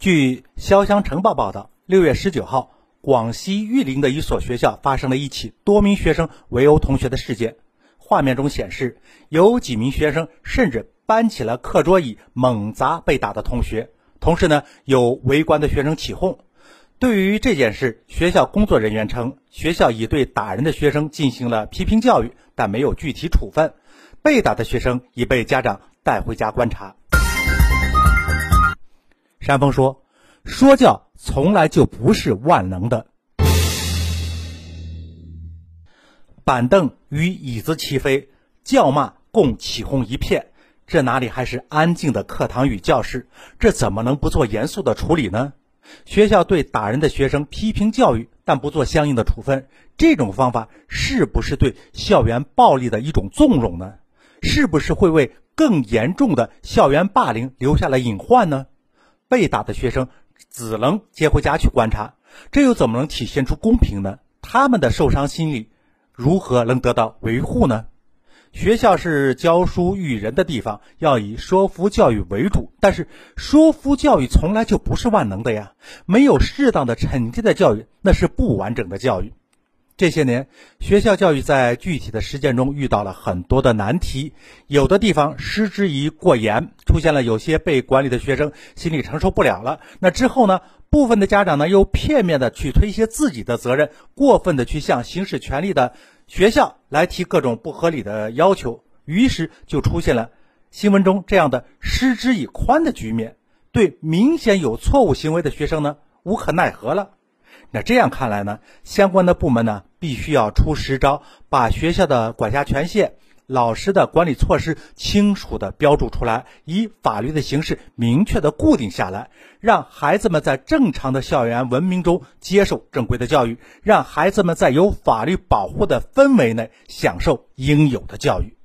据《潇湘晨报》报道，六月十九号，广西玉林的一所学校发生了一起多名学生围殴同学的事件。画面中显示，有几名学生甚至搬起了课桌椅猛砸被打的同学，同时呢，有围观的学生起哄。对于这件事，学校工作人员称，学校已对打人的学生进行了批评教育，但没有具体处分。被打的学生已被家长带回家观察。山峰说：“说教从来就不是万能的。”板凳与椅子齐飞，叫骂共起哄一片，这哪里还是安静的课堂与教室？这怎么能不做严肃的处理呢？学校对打人的学生批评教育，但不做相应的处分，这种方法是不是对校园暴力的一种纵容呢？是不是会为更严重的校园霸凌留下了隐患呢？被打的学生只能接回家去观察，这又怎么能体现出公平呢？他们的受伤心理。如何能得到维护呢？学校是教书育人的地方，要以说服教育为主。但是说服教育从来就不是万能的呀，没有适当的惩戒的教育，那是不完整的教育。这些年，学校教育在具体的实践中遇到了很多的难题，有的地方失之以过严，出现了有些被管理的学生心理承受不了了。那之后呢，部分的家长呢又片面的去推卸自己的责任，过分的去向行使权利的学校来提各种不合理的要求，于是就出现了新闻中这样的失之以宽的局面，对明显有错误行为的学生呢无可奈何了。那这样看来呢，相关的部门呢，必须要出实招，把学校的管辖权限、老师的管理措施清楚的标注出来，以法律的形式明确的固定下来，让孩子们在正常的校园文明中接受正规的教育，让孩子们在有法律保护的氛围内享受应有的教育。